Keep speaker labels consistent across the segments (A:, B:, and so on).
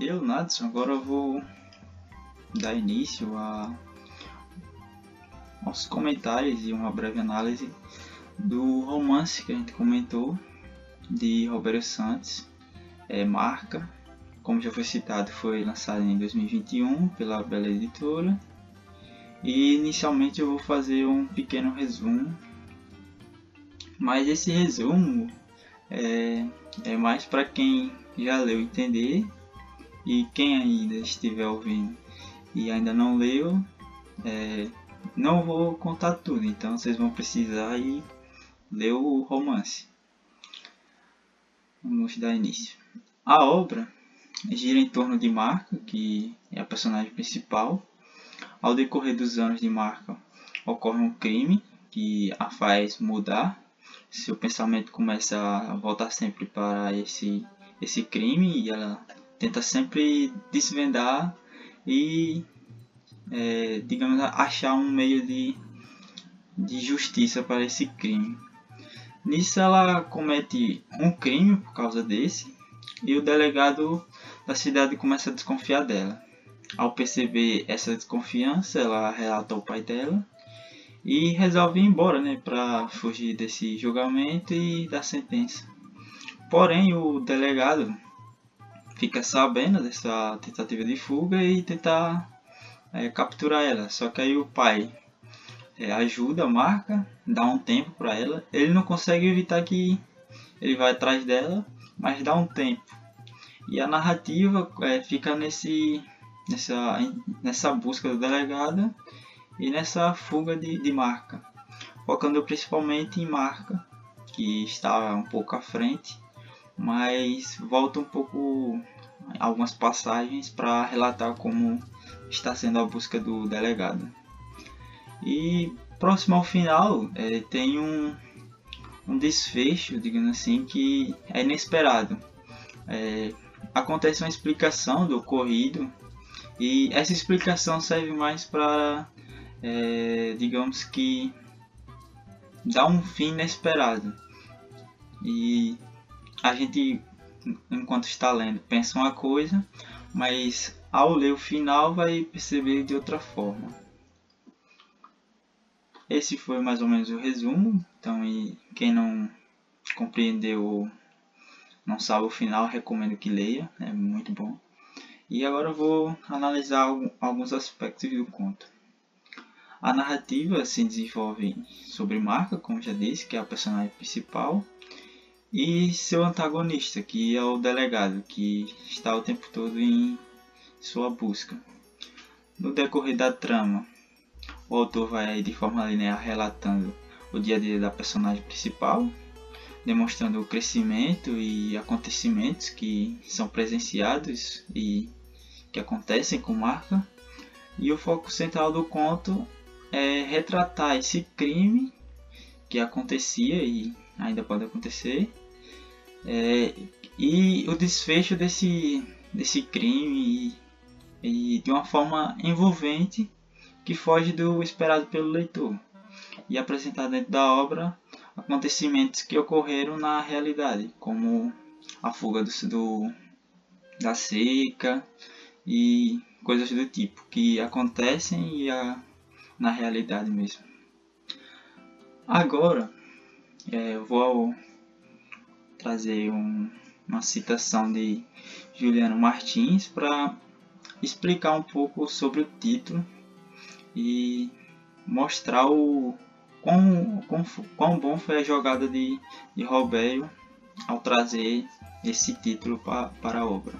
A: Eu, Nadson, agora vou dar início a, aos comentários e uma breve análise do romance que a gente comentou de Roberto Santos, é Marca. Como já foi citado, foi lançado em 2021 pela Bela Editora. E inicialmente eu vou fazer um pequeno resumo, mas esse resumo é, é mais para quem já leu entender e quem ainda estiver ouvindo e ainda não leu, é, não vou contar tudo, então vocês vão precisar ir ler o romance. Vamos dar início. A obra gira em torno de Marca, que é a personagem principal. Ao decorrer dos anos de Marca, ocorre um crime que a faz mudar. Seu pensamento começa a voltar sempre para esse, esse crime e ela tenta sempre desvendar e, é, digamos, achar um meio de, de justiça para esse crime. Nisso ela comete um crime por causa desse e o delegado da cidade começa a desconfiar dela. Ao perceber essa desconfiança, ela relata ao pai dela e resolve ir embora, né, para fugir desse julgamento e da sentença. Porém, o delegado fica sabendo dessa tentativa de fuga e tentar é, capturar ela. Só que aí o pai é, ajuda, marca, dá um tempo para ela. Ele não consegue evitar que ele vai atrás dela, mas dá um tempo. E a narrativa é, fica nesse, nessa, nessa busca do delegado e nessa fuga de, de marca, focando principalmente em marca, que está um pouco à frente mas volta um pouco algumas passagens para relatar como está sendo a busca do delegado. E próximo ao final é, tem um, um desfecho, digamos assim, que é inesperado. É, acontece uma explicação do ocorrido e essa explicação serve mais para, é, digamos que, dar um fim inesperado. E a gente, enquanto está lendo, pensa uma coisa, mas ao ler o final vai perceber de outra forma. Esse foi mais ou menos o resumo. Então, quem não compreendeu, não sabe o final, recomendo que leia, é muito bom. E agora eu vou analisar alguns aspectos do conto. A narrativa se desenvolve sobre Marca, como já disse, que é a personagem principal, e seu antagonista, que é o delegado, que está o tempo todo em sua busca. No decorrer da trama, o autor vai de forma linear relatando o dia a dia da personagem principal, demonstrando o crescimento e acontecimentos que são presenciados e que acontecem com marca. E o foco central do conto é retratar esse crime que acontecia e ainda pode acontecer é, e o desfecho desse, desse crime e, e de uma forma envolvente que foge do esperado pelo leitor e apresentar dentro da obra acontecimentos que ocorreram na realidade, como a fuga do, do, da seca e coisas do tipo que acontecem e a, na realidade mesmo. Agora é, eu vou trazer um, uma citação de Juliano Martins para explicar um pouco sobre o título e mostrar o quão, quão, quão bom foi a jogada de, de Roberto ao trazer esse título pa, para a obra.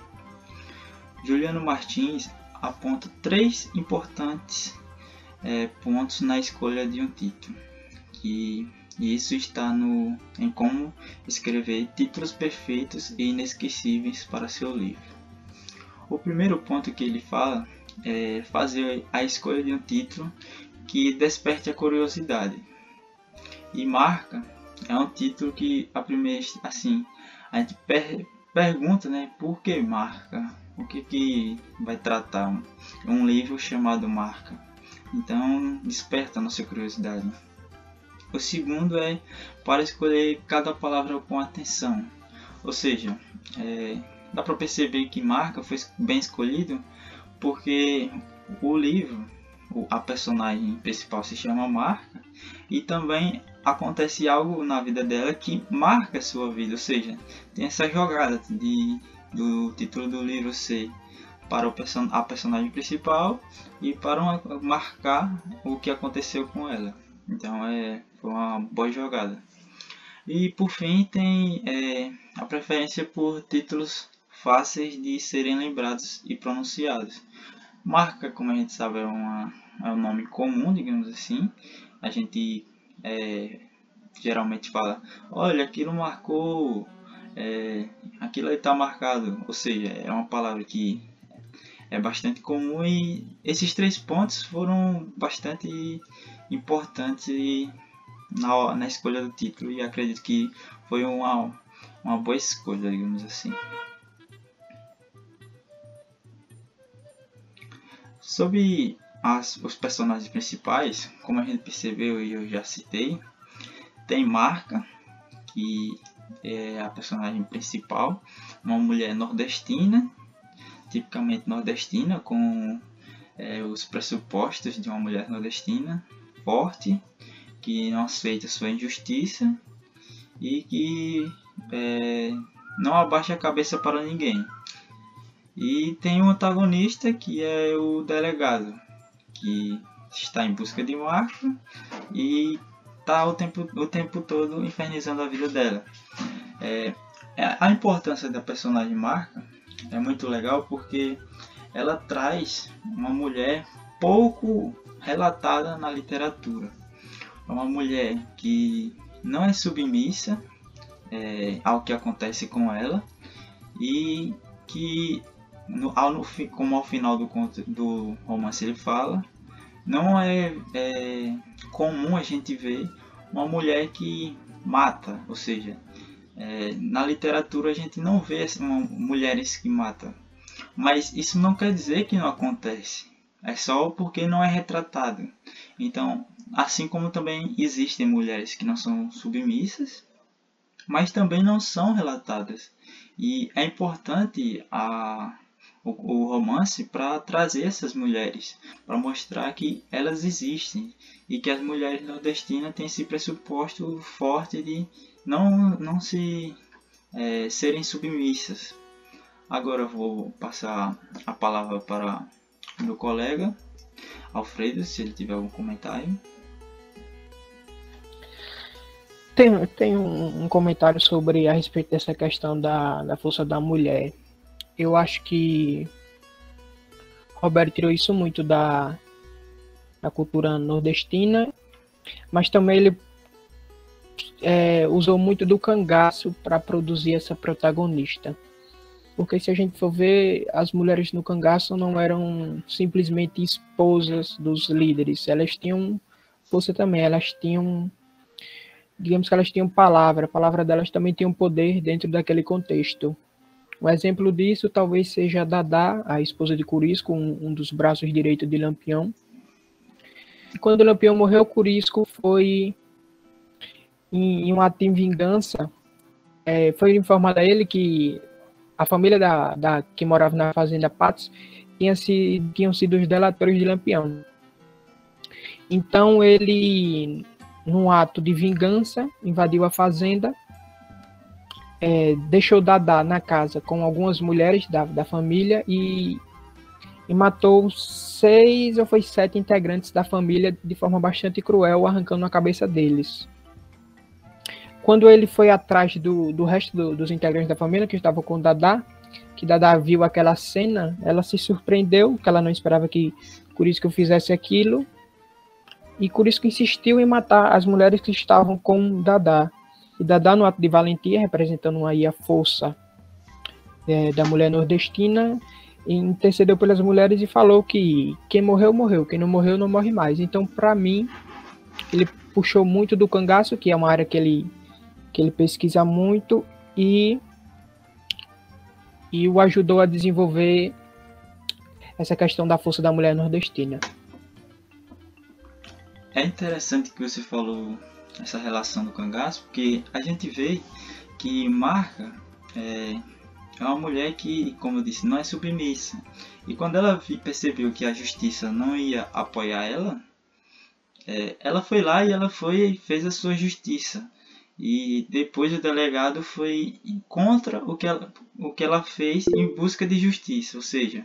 A: Juliano Martins aponta três importantes é, pontos na escolha de um título que e isso está no, em como escrever títulos perfeitos e inesquecíveis para seu livro. O primeiro ponto que ele fala é fazer a escolha de um título que desperte a curiosidade. E marca é um título que a primeira assim a gente per pergunta, né, por que marca? O que que vai tratar um, um livro chamado marca? Então desperta a nossa curiosidade. O segundo é para escolher cada palavra com atenção, ou seja, é, dá para perceber que Marca foi bem escolhido porque o livro, a personagem principal se chama Marca e também acontece algo na vida dela que marca a sua vida, ou seja, tem essa jogada de do título do livro ser para person a personagem principal e para uma, marcar o que aconteceu com ela. Então é foi uma boa jogada. E por fim tem é, a preferência por títulos fáceis de serem lembrados e pronunciados. Marca, como a gente sabe, é, uma, é um nome comum, digamos assim. A gente é, geralmente fala, olha, aquilo marcou, é, aquilo está marcado. Ou seja, é uma palavra que é bastante comum e esses três pontos foram bastante importantes na, na escolha do título e acredito que foi uma, uma boa escolha, digamos assim. Sobre as, os personagens principais, como a gente percebeu e eu já citei, tem Marca, que é a personagem principal, uma mulher nordestina, tipicamente nordestina, com é, os pressupostos de uma mulher nordestina, forte, que não aceita sua injustiça e que é, não abaixa a cabeça para ninguém. E tem um antagonista que é o delegado, que está em busca de Marco e está o tempo, o tempo todo infernizando a vida dela. É, a importância da personagem Marca é muito legal porque ela traz uma mulher pouco relatada na literatura é uma mulher que não é submissa é, ao que acontece com ela e que, no, ao, no, como ao final do, do romance ele fala, não é, é comum a gente ver uma mulher que mata, ou seja, é, na literatura a gente não vê uma, mulheres que matam, mas isso não quer dizer que não acontece, é só porque não é retratado. Então Assim como também existem mulheres que não são submissas, mas também não são relatadas. E é importante a, o, o romance para trazer essas mulheres, para mostrar que elas existem e que as mulheres nordestinas têm esse pressuposto forte de não, não se é, serem submissas. Agora vou passar a palavra para meu colega Alfredo, se ele tiver algum comentário.
B: Tem, tem um, comentário sobre a respeito dessa questão da, da força da mulher. Eu acho que Roberto tirou isso muito da, da cultura nordestina, mas também ele é, usou muito do cangaço para produzir essa protagonista. Porque se a gente for ver, as mulheres no cangaço não eram simplesmente esposas dos líderes, elas tinham força também, elas tinham digamos que elas tinham palavra, a palavra delas também tinha um poder dentro daquele contexto. Um exemplo disso talvez seja Dadá, a esposa de Curisco, um, um dos braços direitos de Lampião. E quando Lampião morreu, Curisco foi em, em um ato de vingança, é, foi informado a ele que a família da, da que morava na fazenda Patos tinha se, tinham sido os delatores de Lampião. Então ele num ato de vingança, invadiu a fazenda, é, deixou Dadá na casa com algumas mulheres da, da família e, e matou seis ou foi sete integrantes da família de forma bastante cruel, arrancando a cabeça deles. Quando ele foi atrás do, do resto do, dos integrantes da família que estavam com Dadá, que Dadá viu aquela cena, ela se surpreendeu, que ela não esperava que eu fizesse aquilo, e Curisco insistiu em matar as mulheres que estavam com Dadá. E Dadá, no ato de valentia, representando aí a força é, da mulher nordestina, intercedeu pelas mulheres e falou que quem morreu, morreu, quem não morreu, não morre mais. Então, para mim, ele puxou muito do cangaço, que é uma área que ele, que ele pesquisa muito, e, e o ajudou a desenvolver essa questão da força da mulher nordestina.
A: É interessante que você falou essa relação do cangaço, porque a gente vê que marca é, é uma mulher que, como eu disse, não é submissa. E quando ela percebeu que a justiça não ia apoiar ela, é, ela foi lá e ela foi e fez a sua justiça. E depois o delegado foi contra o que ela, o que ela fez em busca de justiça. Ou seja,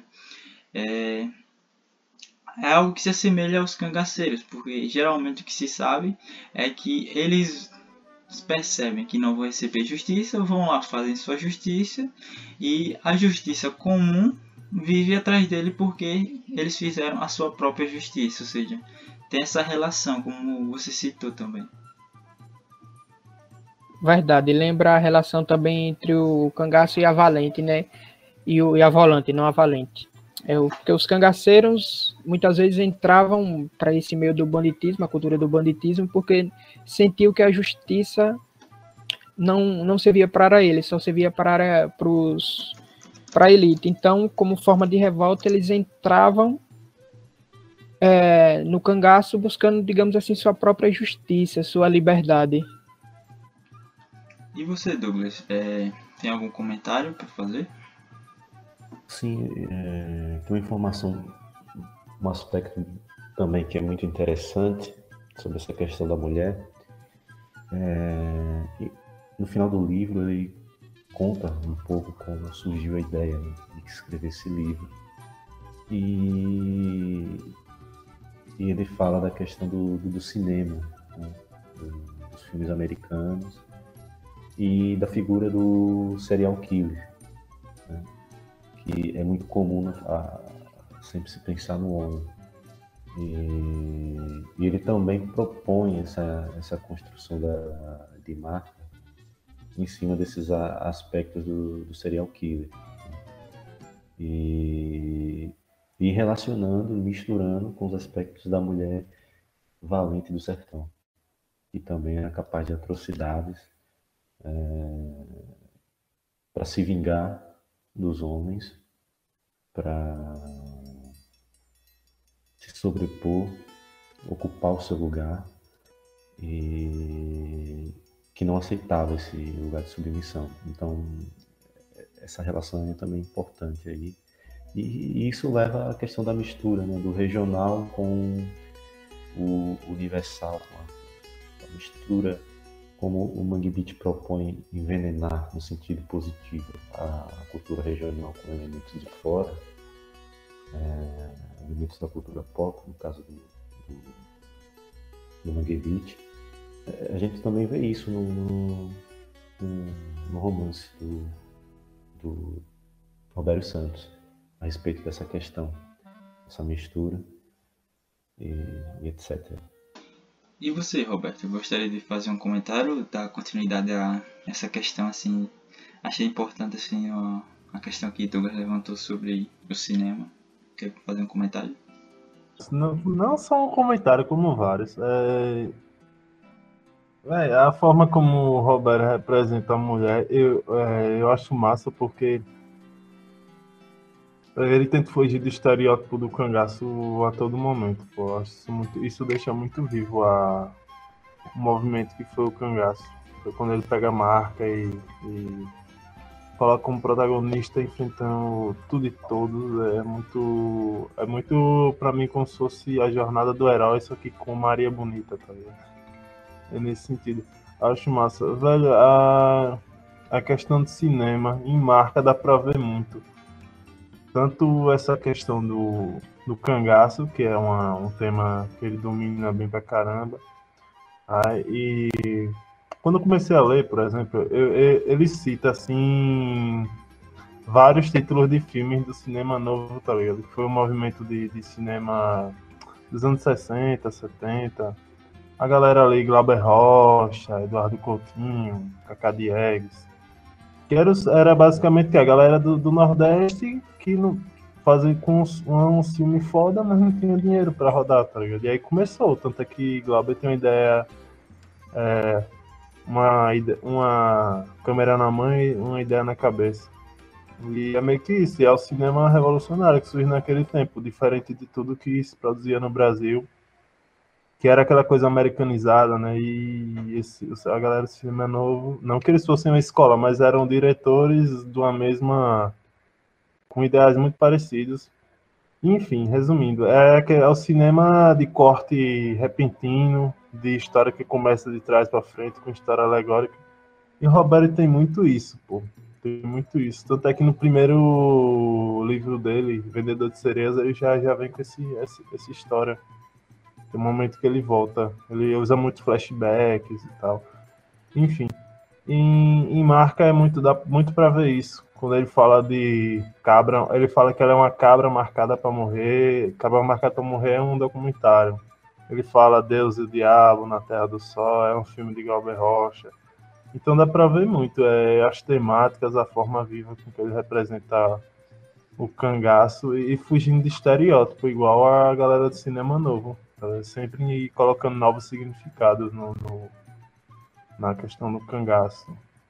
A: é, é algo que se assemelha aos cangaceiros, porque geralmente o que se sabe é que eles percebem que não vão receber justiça, vão lá fazem sua justiça e a justiça comum vive atrás dele porque eles fizeram a sua própria justiça, ou seja, tem essa relação, como você citou também.
B: Verdade, lembra a relação também entre o cangaço e a valente, né? E, o, e a volante, não a valente. É, porque os cangaceiros muitas vezes entravam para esse meio do banditismo, a cultura do banditismo, porque sentiam que a justiça não, não servia para eles, só servia para para a elite. Então, como forma de revolta, eles entravam é, no cangaço buscando, digamos assim, sua própria justiça, sua liberdade.
A: E você, Douglas, é, tem algum comentário para fazer?
C: Sim, é, tem uma informação, um aspecto também que é muito interessante sobre essa questão da mulher. É, no final do livro ele conta um pouco como surgiu a ideia de escrever esse livro. E e ele fala da questão do, do, do cinema, né? dos filmes americanos e da figura do serial killer, né? Que é muito comum a, sempre se pensar no homem. E, e, ele também propõe essa, essa construção da, de marca em cima desses aspectos do, do serial killer. Né? E, e relacionando, misturando com os aspectos da mulher valente do sertão, que também era capaz de atrocidades é, para se vingar dos homens, para se sobrepor, ocupar o seu lugar e que não aceitava esse lugar de submissão. Então, essa relação é também importante aí e, isso leva à questão da mistura, né, do regional com o universal, a, a mistura como o Mangue propõe envenenar no sentido positivo a, cultura regional com elementos de fora, é, elementos da cultura pop, no caso do, do, do Mangue. É, a gente também vê isso no, no, no romance do, do Roberto Santos a respeito dessa questão, essa mistura e, e etc.
A: E você, Roberto, gostaria de fazer um comentário, dar continuidade a essa questão assim? Achei importante assim a, a questão que Douglas levantou sobre o cinema. Quer fazer um comentário?
D: Não, não só um comentário, como vários. É... É, a forma como o Roberto representa a mulher, eu, é, eu acho massa porque ele tenta fugir do estereótipo do cangaço a todo momento. Pô. Isso, muito, isso deixa muito vivo a, o movimento que foi o cangaço. Foi quando ele pega a marca e, e como protagonista enfrentando tudo e todos. É muito. É muito pra mim como se fosse a jornada do herói, só que com Maria Bonita, tá? É nesse sentido. Acho massa. Velho, a, a questão do cinema em marca dá pra ver muito tanto essa questão do, do cangaço, que é uma, um tema que ele domina bem pra caramba, aí, e quando eu comecei a ler, por exemplo, eu, eu, ele cita assim vários títulos de filmes do cinema novo, tá ligado? Que foi um movimento de, de cinema dos anos 60, 70. A galera ali, Glauber Rocha, Eduardo Coutinho, Cacá Diegues, que era, era basicamente a galera do, do Nordeste que não fazia com um, filme foda, mas não tinha dinheiro para rodar, tá ligado? E aí começou, tanto é que Glauber tem uma ideia, é, uma, uma câmera na mão e uma ideia na cabeça. E é meio que isso, é o cinema revolucionário que surge naquele tempo, diferente de tudo que se produzia no Brasil que era aquela coisa americanizada, né? E esse, a galera do cinema novo, não que eles fossem uma escola, mas eram diretores de uma mesma com ideais muito parecidos. Enfim, resumindo, é, é o cinema de corte repentino, de história que começa de trás para frente, com história alegórica. E o Roberto tem muito isso, pô. Tem muito isso. Tanto é que no primeiro livro dele, Vendedor de Cereias, ele já, já vem com esse, essa, essa história. Tem um momento que ele volta. Ele usa muitos flashbacks e tal. Enfim. Em, em marca é muito, dá muito para ver isso quando ele fala de cabra, ele fala que ela é uma cabra marcada para morrer. Cabra marcada para morrer é um documentário. Ele fala Deus e o Diabo na Terra do Sol, é um filme de Galber Rocha. Então dá para ver muito é, as temáticas, a forma viva com que ele representa o cangaço e, e fugindo de estereótipo, igual a galera do cinema novo. Tá? Sempre colocando novos significados no, no, na questão do cangaço.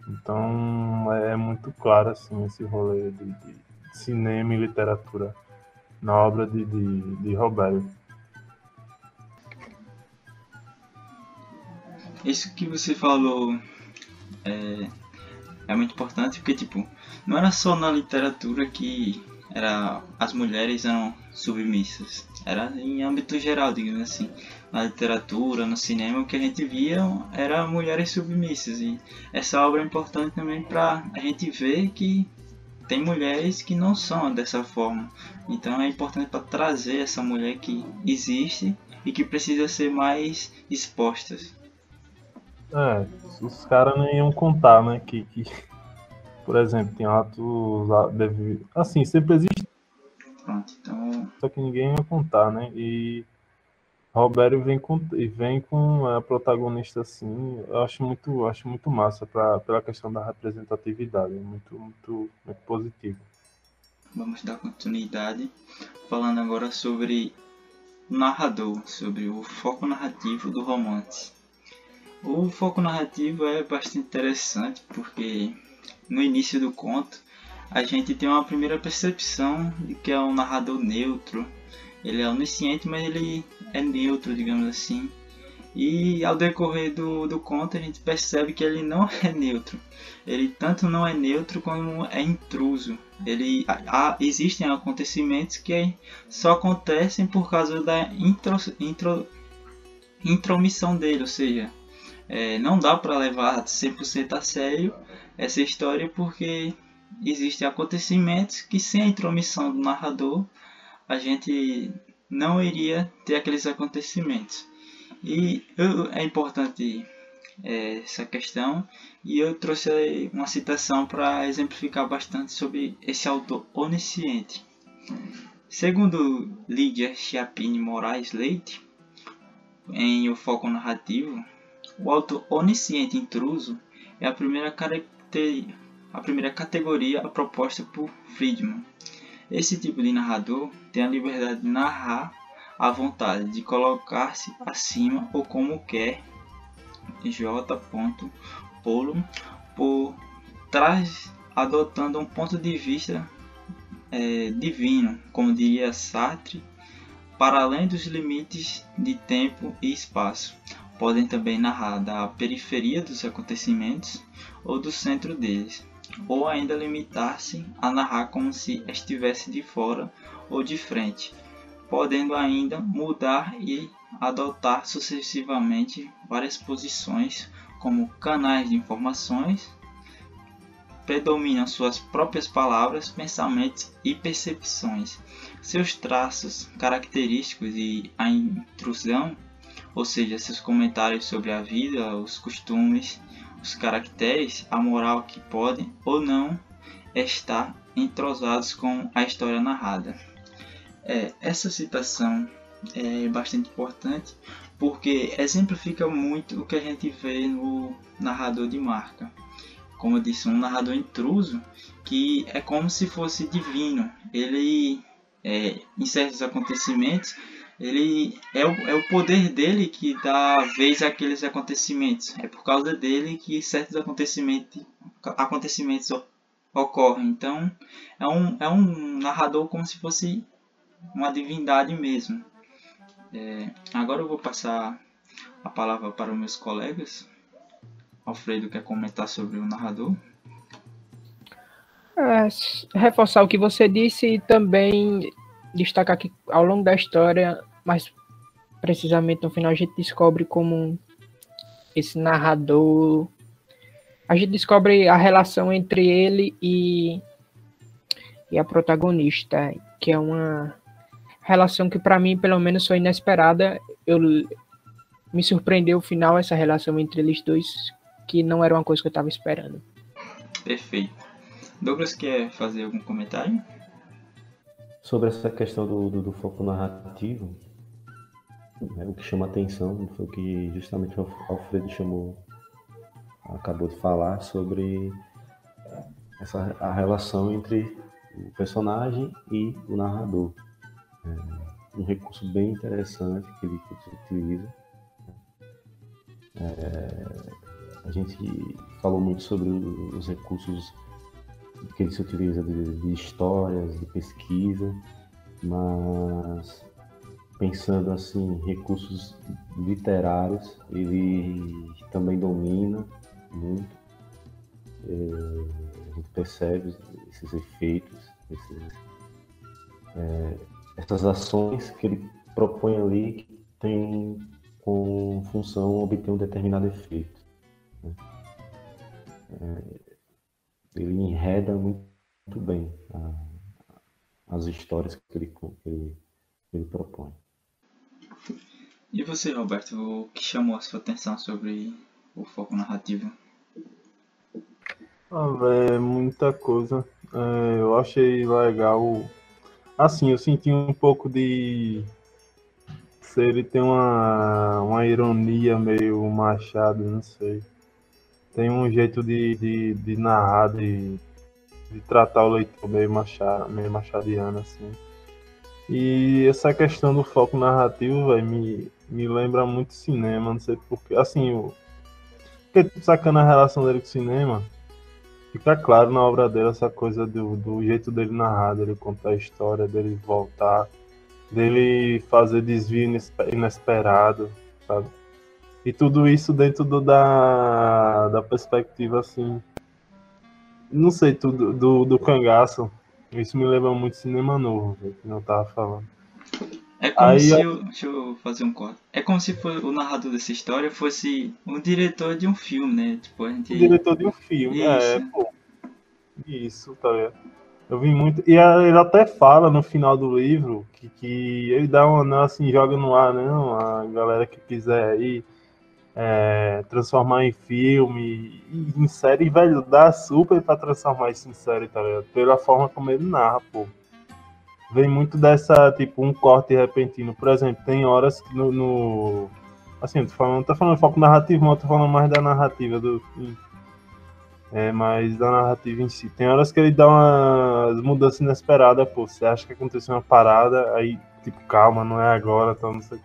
D: Então é muito claro assim esse rolê de, de cinema e literatura na obra de, de, de Roberto.
A: Isso que você falou é, é muito importante porque tipo não era só na literatura que era as mulheres eram submissas era em âmbito geral digamos assim na literatura, no cinema, o que a gente via era mulheres submissas. E essa obra é importante também para a gente ver que tem mulheres que não são dessa forma. Então é importante para trazer essa mulher que existe e que precisa ser mais expostas.
D: É, os caras nem iam contar, né? Que, que, por exemplo, tem atos. Assim, sempre existe.
A: Pronto, então.
D: Só que ninguém ia contar, né? E Roberto vem com, vem com a protagonista assim, eu acho muito, acho muito massa pra, pela questão da representatividade, muito, muito, muito positivo.
A: Vamos dar continuidade falando agora sobre o narrador, sobre o foco narrativo do romance. O foco narrativo é bastante interessante porque no início do conto a gente tem uma primeira percepção de que é um narrador neutro, ele é onisciente, mas ele é neutro, digamos assim. E ao decorrer do, do conto a gente percebe que ele não é neutro. Ele tanto não é neutro como é intruso. Ele, há, existem acontecimentos que só acontecem por causa da intro, intro, intromissão dele, ou seja, é, não dá para levar 100% a sério essa história porque existem acontecimentos que sem a intromissão do narrador a gente não iria ter aqueles acontecimentos. E eu, é importante é, essa questão e eu trouxe uma citação para exemplificar bastante sobre esse autor onisciente. Segundo Lídia Chiapini Moraes Leite, em O Foco Narrativo, o autor onisciente intruso é a primeira, a primeira categoria proposta por Friedman esse tipo de narrador tem a liberdade de narrar à vontade, de colocar-se acima ou como quer. J. Polo por trás, adotando um ponto de vista é, divino, como diria Sartre, para além dos limites de tempo e espaço. Podem também narrar da periferia dos acontecimentos ou do centro deles ou ainda limitar-se a narrar como se estivesse de fora ou de frente, podendo ainda mudar e adotar sucessivamente várias posições como canais de informações, predominam suas próprias palavras, pensamentos e percepções. Seus traços característicos e a intrusão, ou seja, seus comentários sobre a vida, os costumes os caracteres, a moral que podem ou não estar entrosados com a história narrada. É, essa citação é bastante importante porque exemplifica muito o que a gente vê no narrador de marca. Como eu disse, um narrador intruso que é como se fosse divino. Ele, é, em certos acontecimentos, ele é o, é o poder dele que dá vez àqueles acontecimentos. É por causa dele que certos acontecimentos, acontecimentos ocorrem. Então é um, é um narrador como se fosse uma divindade mesmo. É, agora eu vou passar a palavra para os meus colegas. Alfredo quer comentar sobre o narrador?
B: É, reforçar o que você disse e também destacar que ao longo da história, mais precisamente no final, a gente descobre como esse narrador. A gente descobre a relação entre ele e, e a protagonista, que é uma relação que para mim, pelo menos, foi inesperada. Eu me surpreendeu o final essa relação entre eles dois, que não era uma coisa que eu estava esperando.
A: Perfeito. Douglas quer fazer algum comentário?
C: Sobre essa questão do, do, do foco narrativo, né, o que chama atenção foi o que justamente o Alfredo chamou, acabou de falar sobre essa, a relação entre o personagem e o narrador. É um recurso bem interessante que ele, que ele utiliza. É, a gente falou muito sobre os recursos que ele se utiliza de, de histórias, de pesquisa, mas pensando assim recursos literários, ele também domina muito. É, a gente percebe esses efeitos, esses, é, essas ações que ele propõe ali que tem com função obter um determinado efeito. Né? É, ele enreda muito, muito bem a, as histórias que ele, que ele, que ele propõe.
A: E você, Roberto, o que chamou a sua atenção sobre o foco narrativo?
D: Ah, véio, muita coisa. É, eu achei legal. Assim, eu senti um pouco de. Se ele tem uma, uma ironia meio machado, não sei tem um jeito de, de, de narrar, de, de tratar o leitor meio, machado, meio machadiano, assim. E essa questão do foco narrativo, véio, me, me lembra muito cinema, não sei porquê. Assim, o, porque sacando a relação dele com o cinema, fica claro na obra dele essa coisa do, do jeito dele narrar, dele contar a história, dele voltar, dele fazer desvio inesperado, sabe? E tudo isso dentro do, da, da perspectiva, assim. Não sei, tudo do, do cangaço. Isso me lembra muito cinema novo, que não tava falando.
A: É como Aí, se. Eu, deixa eu fazer um corte. É como se o narrador dessa história fosse um diretor de um filme, né? Tipo, a gente...
D: O diretor de um filme, é, Isso. é, pô. Isso, tá vendo? Eu vi muito. E ele até fala no final do livro que, que ele dá uma, assim, joga no ar, não, né? a galera que quiser aí é, transformar em filme, em série, velho, dá super pra transformar isso em série, tá ligado? Pela forma como ele narra, pô. Vem muito dessa, tipo, um corte repentino. Por exemplo, tem horas que no. no assim, tô falando, tô falando foco narrativo, mas tô falando mais da narrativa do. É, mas da narrativa em si. Tem horas que ele dá umas mudanças inesperadas, pô. Você acha que aconteceu uma parada, aí, tipo, calma, não é agora, então não sei.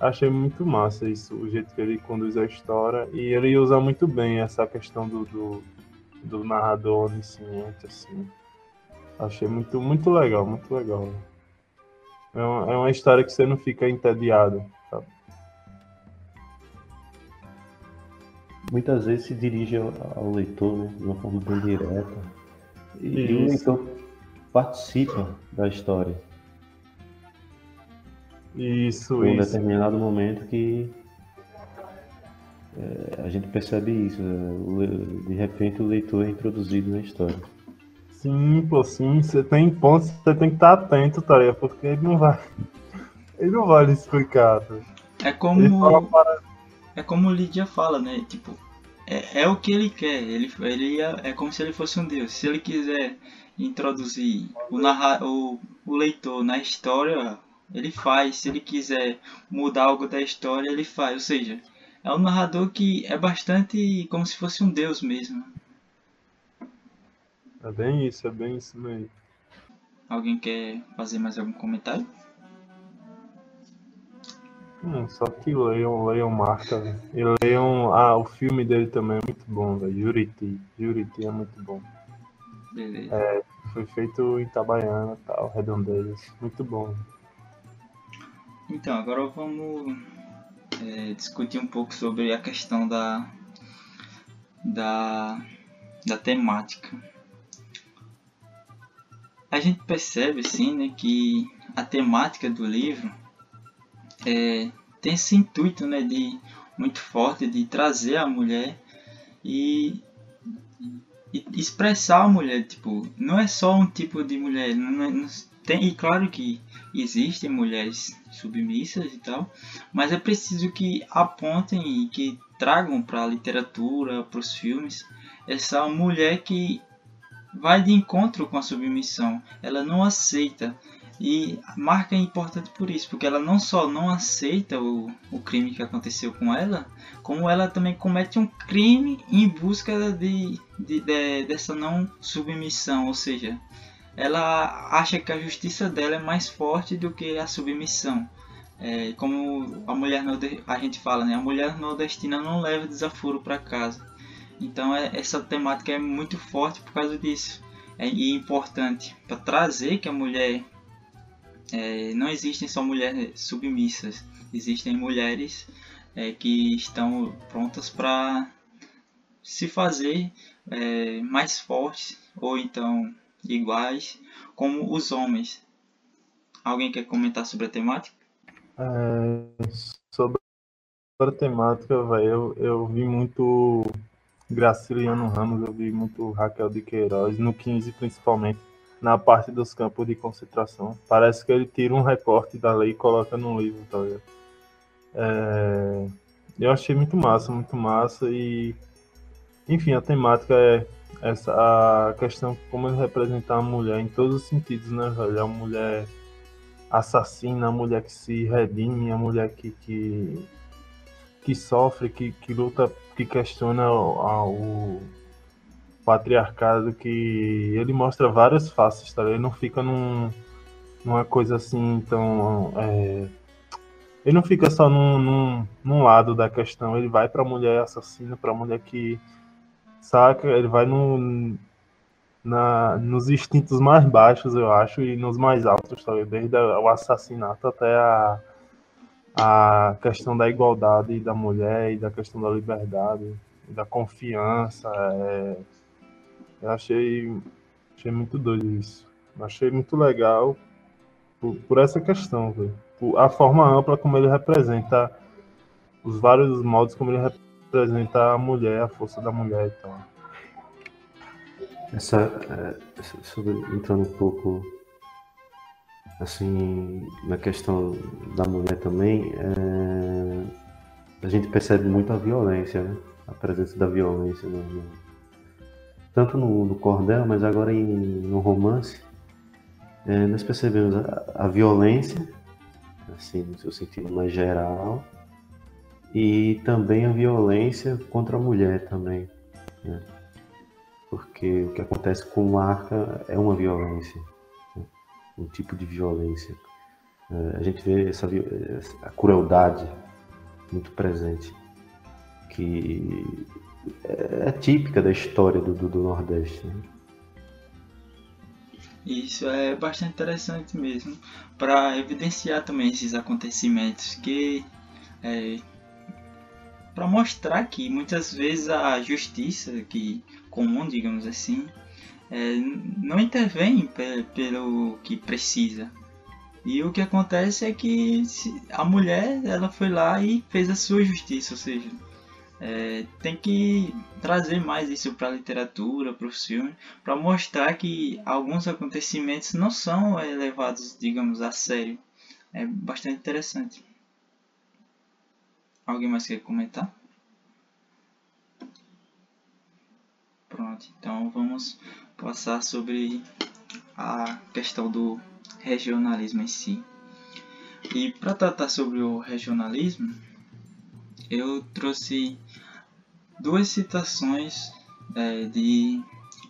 D: Achei muito massa isso, o jeito que ele conduz a história. E ele usa muito bem essa questão do, do, do narrador onisciente, assim. Achei muito, muito legal, muito legal. É uma, é uma história que você não fica entediado, sabe?
C: Muitas vezes se dirige ao, ao leitor, né? De uma forma bem direta. E, e o leitor participa da história.
D: Isso,
C: em
D: um
C: determinado momento que é, a gente percebe isso. É, de repente o leitor é introduzido na história.
D: Sim, pô, sim. Você tem pontos, você tem que estar atento, tá ligado? Porque ele não vai. Ele não vai lhe explicar. Tá?
A: É como. Para... É como o Lídia fala, né? Tipo, é, é o que ele quer. Ele, ele é, é como se ele fosse um deus. Se ele quiser introduzir o, narra, o, o leitor na história, ele faz. Se ele quiser mudar algo da história, ele faz. Ou seja, é um narrador que é bastante como se fosse um deus mesmo.
D: É bem isso, é bem isso mesmo.
A: Alguém quer fazer mais algum comentário?
D: Hum, só que leiam, leiam marca, véio. E leiam. Ah, o filme dele também é muito bom, velho. Juriti. Juriti é muito bom.
A: Beleza.
D: É, foi feito em Itabaiana tal, Redondeiras. Muito bom.
A: Então, agora vamos é, discutir um pouco sobre a questão da, da, da temática. A gente percebe, sim, né, que a temática do livro é, tem esse intuito né, de, muito forte de trazer a mulher e, e expressar a mulher. Tipo, não é só um tipo de mulher, não é, não, tem, e claro que existem mulheres submissas e tal, mas é preciso que apontem e que tragam para a literatura, para os filmes, essa mulher que vai de encontro com a submissão. Ela não aceita. E marca é importante por isso, porque ela não só não aceita o, o crime que aconteceu com ela, como ela também comete um crime em busca de, de, de dessa não submissão, ou seja, ela acha que a justiça dela é mais forte do que a submissão. É, como a mulher a gente fala, né? A mulher nordestina não leva desaforo para casa. Então é, essa temática é muito forte por causa disso. É, e importante para trazer que a mulher é, não existem só mulheres submissas, existem mulheres é, que estão prontas para se fazer é, mais fortes ou então iguais como os homens. Alguém quer comentar sobre a temática?
D: É, sobre a temática, velho, eu, eu vi muito Graciliano Ramos, eu vi muito Raquel de Queiroz, no 15 principalmente, na parte dos campos de concentração. Parece que ele tira um recorte da lei e coloca no livro, tá ligado? É, eu achei muito massa, muito massa e enfim, a temática é essa a questão como ele representar a mulher em todos os sentidos, né, velho? A mulher assassina, a mulher que se redime, a mulher que, que, que sofre, que, que luta, que questiona o, o patriarcado, que ele mostra várias faces, tá? Ele não fica num, numa coisa assim tão. É... ele não fica só num, num, num lado da questão, ele vai pra mulher assassina, pra mulher que saca? Ele vai no, na, nos instintos mais baixos, eu acho, e nos mais altos, sabe? desde o assassinato até a, a questão da igualdade da mulher e da questão da liberdade, da confiança. É... Eu achei, achei muito doido isso. Achei muito legal por, por essa questão. Por a forma ampla como ele representa os vários modos como ele representa a mulher, a força da mulher e tal.
C: Essa, é, sobre, entrando um pouco assim na questão da mulher também, é, a gente percebe muito a violência, né? a presença da violência no, tanto no, no, cordel, mas agora em, no romance, é, nós percebemos a, a violência, assim, no seu sentido mais geral, e também a violência contra a mulher também, né? porque o que acontece com marca é uma violência, um tipo de violência. É, a gente vê essa a crueldade muito presente, que é, é típica da história do, do, do Nordeste. Né?
A: Isso é bastante interessante mesmo, para evidenciar também esses acontecimentos que é, para mostrar que muitas vezes a justiça que comum, digamos assim, é, não intervém pelo que precisa. E o que acontece é que a mulher ela foi lá e fez a sua justiça, ou seja, é, tem que trazer mais isso para a literatura, para o filme, para mostrar que alguns acontecimentos não são levados, digamos, a sério. É bastante interessante. Alguém mais quer comentar? Pronto, então vamos passar sobre a questão do regionalismo em si. E para tratar sobre o regionalismo, eu trouxe duas citações é, de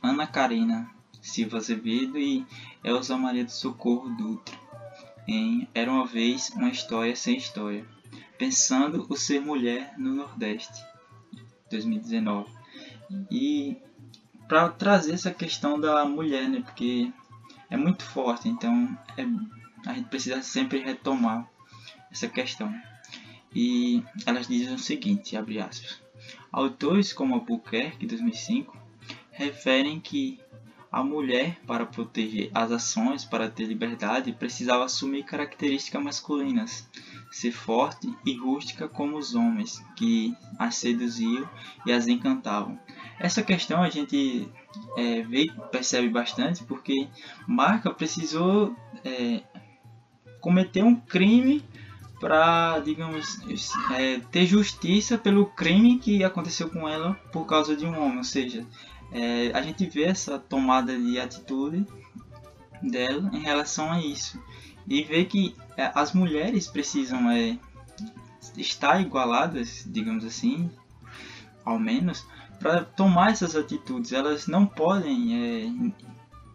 A: Ana Karina Silva Azevedo e Elza Maria do Socorro Dutra em Era uma vez uma história sem história Pensando o Ser Mulher no Nordeste, 2019. E para trazer essa questão da mulher, né? Porque é muito forte, então é, a gente precisa sempre retomar. essa questão. E elas dizem o seguinte, abre aspas. Autores como Albuquerque, 2005, referem que a mulher, para proteger as ações, para ter liberdade, precisava assumir características masculinas, ser forte e rústica como os homens, que as seduziam e as encantavam. Essa questão a gente é, vê, percebe bastante porque Marca precisou é, cometer um crime para, digamos, é, ter justiça pelo crime que aconteceu com ela por causa de um homem, ou seja, é, a gente vê essa tomada de atitude dela em relação a isso e vê que é, as mulheres precisam é, estar igualadas, digamos assim, ao menos, para tomar essas atitudes. Elas não podem, é,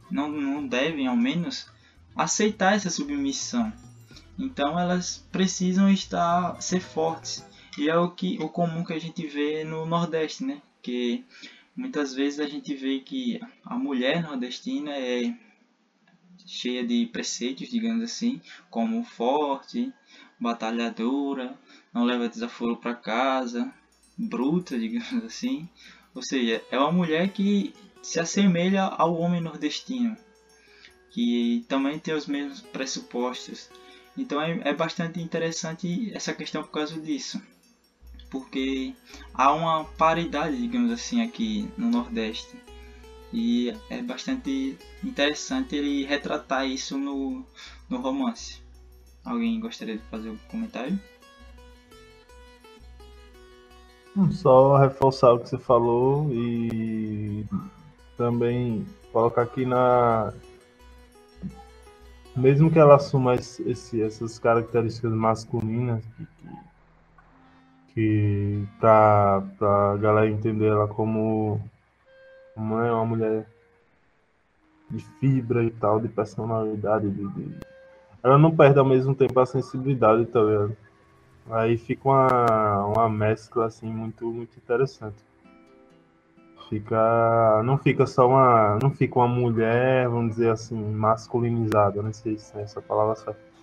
A: não, não devem, ao menos, aceitar essa submissão. Então elas precisam estar ser fortes e é o que o comum que a gente vê no Nordeste, né? Que Muitas vezes a gente vê que a mulher nordestina é cheia de preceitos, digamos assim, como forte, batalhadora, não leva desaforo para casa, bruta, digamos assim. Ou seja, é uma mulher que se assemelha ao homem nordestino, que também tem os mesmos pressupostos. Então é, é bastante interessante essa questão por causa disso porque há uma paridade, digamos assim, aqui no Nordeste. E é bastante interessante ele retratar isso no, no romance. Alguém gostaria de fazer um comentário?
D: Só reforçar o que você falou e também colocar aqui na. Mesmo que ela assuma esse, essas características masculinas que, pra, pra galera entender ela como, como é uma mulher de fibra e tal, de personalidade, de, de... ela não perde ao mesmo tempo a sensibilidade, tá vendo? Aí fica uma, uma mescla assim muito, muito interessante. Fica. Não fica só uma. Não fica uma mulher, vamos dizer assim, masculinizada, não sei se é essa palavra certa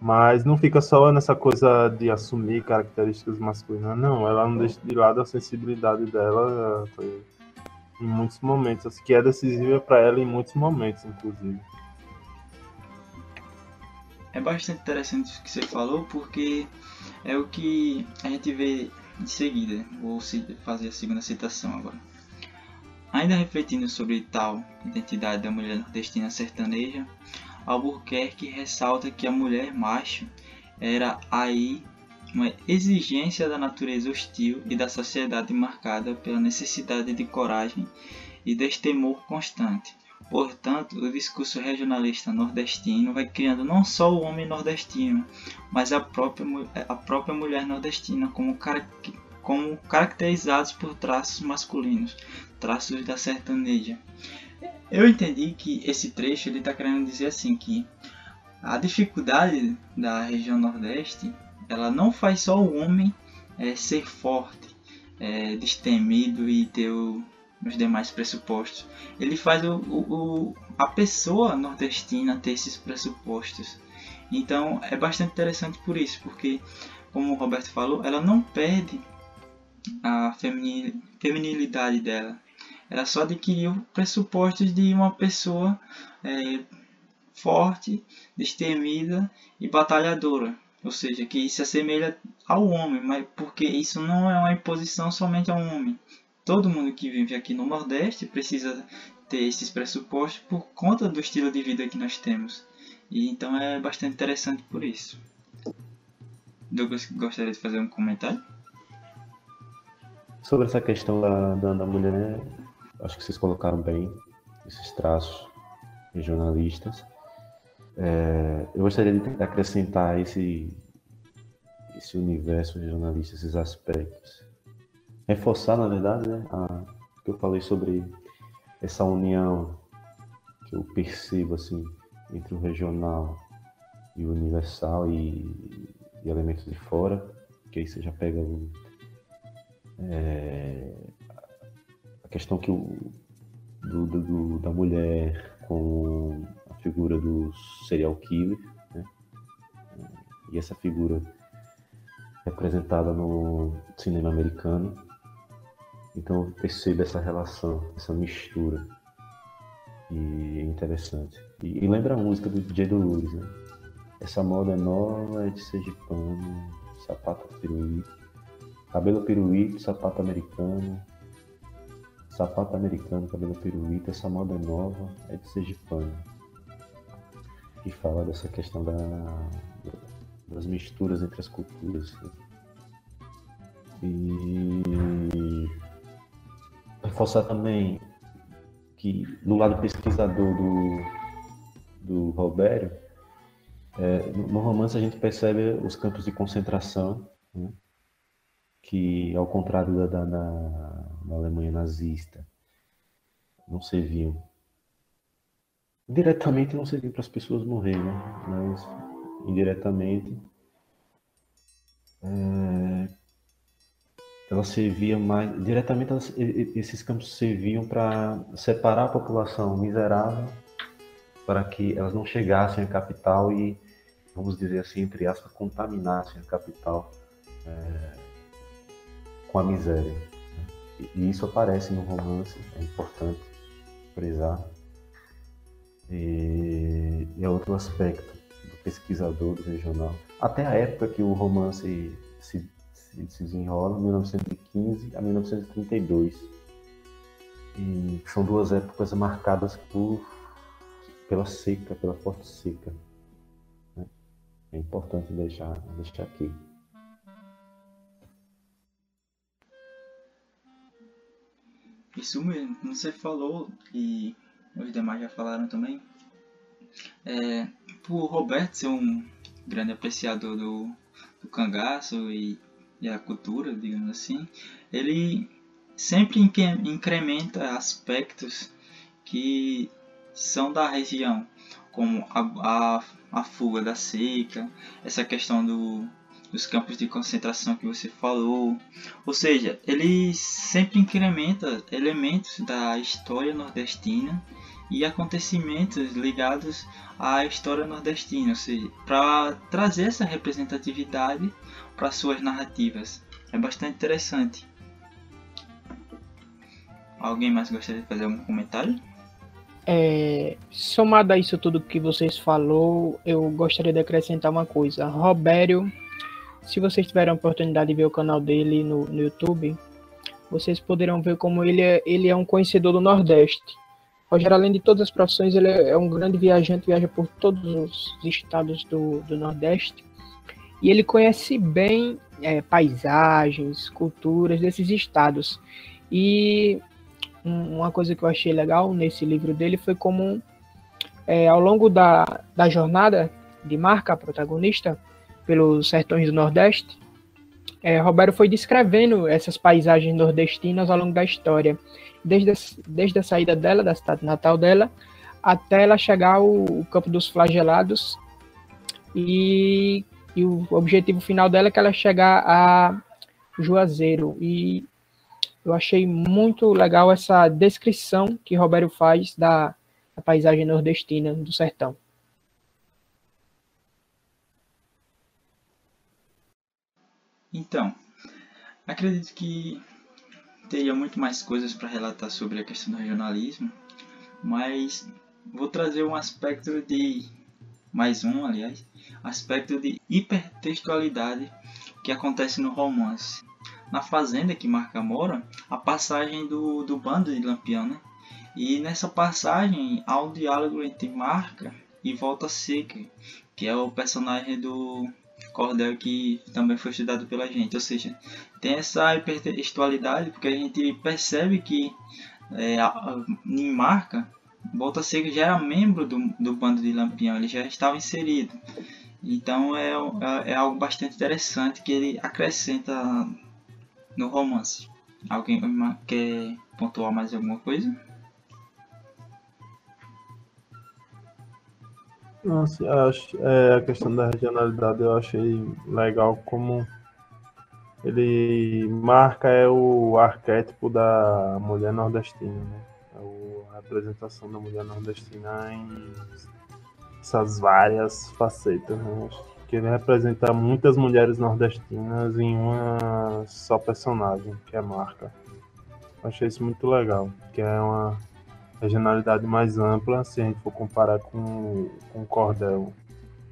D: mas não fica só nessa coisa de assumir características masculinas, não. Ela não deixa de lado a sensibilidade dela eh, em muitos momentos, assim, que é decisiva para ela em muitos momentos, inclusive.
A: É bastante interessante o que você falou, porque é o que a gente vê em seguida. Vou fazer a segunda citação agora. Ainda refletindo sobre tal identidade da mulher nordestina sertaneja, Albuquerque ressalta que a mulher macho era aí uma exigência da natureza hostil e da sociedade marcada pela necessidade de coragem e destemor constante. Portanto, o discurso regionalista nordestino vai criando não só o homem nordestino, mas a própria, a própria mulher nordestina como, como caracterizados por traços masculinos, traços da sertaneja. Eu entendi que esse trecho ele está querendo dizer assim que a dificuldade da região Nordeste ela não faz só o homem é, ser forte, é, destemido e ter o, os demais pressupostos. Ele faz o, o, a pessoa nordestina ter esses pressupostos. Então é bastante interessante por isso, porque como o Roberto falou, ela não perde a feminilidade dela. Ela só adquiriu pressupostos de uma pessoa é, forte, destemida e batalhadora. Ou seja, que se assemelha ao homem, mas porque isso não é uma imposição somente ao homem. Todo mundo que vive aqui no Nordeste precisa ter esses pressupostos por conta do estilo de vida que nós temos. E então é bastante interessante por isso. Douglas gostaria de fazer um comentário?
C: Sobre essa questão da, da, da mulher, acho que vocês colocaram bem esses traços regionalistas. É, eu gostaria de acrescentar esse, esse universo regionalista, esses aspectos. Reforçar, na verdade, né, a, que eu falei sobre essa união que eu percebo assim, entre o regional e o universal e, e elementos de fora, que aí você já pega é, questão que o, do, do, da mulher com a figura do serial killer, né? e essa figura representada no cinema americano. Então eu percebo essa relação, essa mistura. E é interessante. E, e lembra a música do DJ do Luz, né? Essa moda é nova, é de sergipano, sapato piruíto, cabelo piruíto, sapato americano, sapato americano, cabelo piruíto, essa moda é nova, é de sergipano. E fala dessa questão da, das misturas entre as culturas. Né? E reforçar também que no lado pesquisador do, do Robério, é, no romance a gente percebe os campos de concentração, né? que ao contrário da, da, da Alemanha nazista, não serviam. Diretamente não serviam para as pessoas morrerem, né? mas indiretamente é, elas serviam mais diretamente elas, esses campos serviam para separar a população miserável para que elas não chegassem à capital e vamos dizer assim entre aspas contaminassem a capital é, com a miséria e, e isso aparece no romance é importante frisar e, é outro aspecto do pesquisador do regional até a época que o romance se ele se desenrola 1915 a 1932. E são duas épocas marcadas por, pela seca, pela forte seca. Né? É importante deixar, deixar aqui.
A: Isso mesmo, você falou e os demais já falaram também. É, por Roberto ser um grande apreciador do, do cangaço e e a cultura, digamos assim, ele sempre incrementa aspectos que são da região, como a, a, a fuga da seca, essa questão do, dos campos de concentração que você falou. Ou seja, ele sempre incrementa elementos da história nordestina e acontecimentos ligados à história nordestina, ou seja, para trazer essa representatividade para suas narrativas. É bastante interessante. Alguém mais gostaria de fazer algum comentário?
B: É, somado a isso tudo que vocês falou, eu gostaria de acrescentar uma coisa. Robério, se vocês tiverem a oportunidade de ver o canal dele no, no YouTube, vocês poderão ver como ele é, ele é um conhecedor do Nordeste. Rogério, além de todas as profissões, ele é um grande viajante, viaja por todos os estados do, do Nordeste. E ele conhece bem é, paisagens, culturas desses estados. E uma coisa que eu achei legal nesse livro dele foi como, é, ao longo da, da jornada de marca, protagonista, pelos sertões do Nordeste, é, Roberto foi descrevendo essas paisagens nordestinas ao longo da história desde a, desde a saída dela, da cidade natal dela, até ela chegar ao, ao campo dos flagelados. E, e, o objetivo final dela é que ela chegar a Juazeiro. E eu achei muito legal essa descrição que Roberto faz da, da paisagem nordestina do sertão.
A: Então, acredito que teria muito mais coisas para relatar sobre a questão do regionalismo, mas vou trazer um aspecto de mais um, aliás, aspecto de hipertextualidade que acontece no romance. Na fazenda que Marca mora, a passagem do, do bando de Lampião, né? E nessa passagem há um diálogo entre Marca e Volta Seca, que é o personagem do cordel que também foi estudado pela gente. Ou seja, tem essa hipertextualidade porque a gente percebe que é, em marca, Volta Seca já era membro do, do bando de Lampião, ele já estava inserido. Então é, é, é algo bastante interessante que ele acrescenta no romance. Alguém quer pontuar mais alguma coisa?
D: Nossa, acho, é, a questão da regionalidade eu achei legal como ele marca é o arquétipo da mulher nordestina, né? É a representação da mulher nordestina em essas várias facetas, né? que ele representa muitas mulheres nordestinas em uma só personagem, que é Marca. Achei isso muito legal, que é uma regionalidade mais ampla se a gente for comparar com, com o Cordel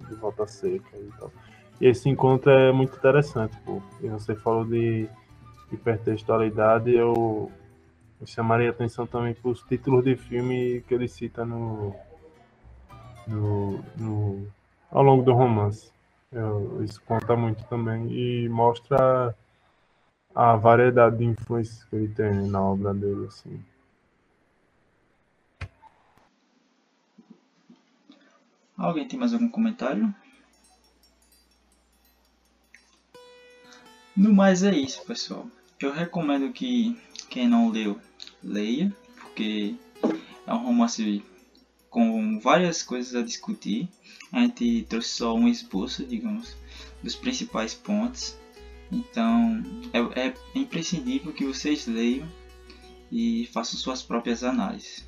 D: de Volta Seca e tal. E esse encontro é muito interessante, pô. E você falou de hipertextualidade, eu, eu chamaria atenção também para os títulos de filme que ele cita no, no, no ao longo do romance. Eu, isso conta muito também e mostra a variedade de influências que ele tem na obra dele, assim.
A: Alguém tem mais algum comentário? No mais é isso, pessoal. Eu recomendo que quem não leu, leia, porque é um romance com várias coisas a discutir. A gente trouxe só um esboço, digamos, dos principais pontos. Então é, é imprescindível que vocês leiam e façam suas próprias análises.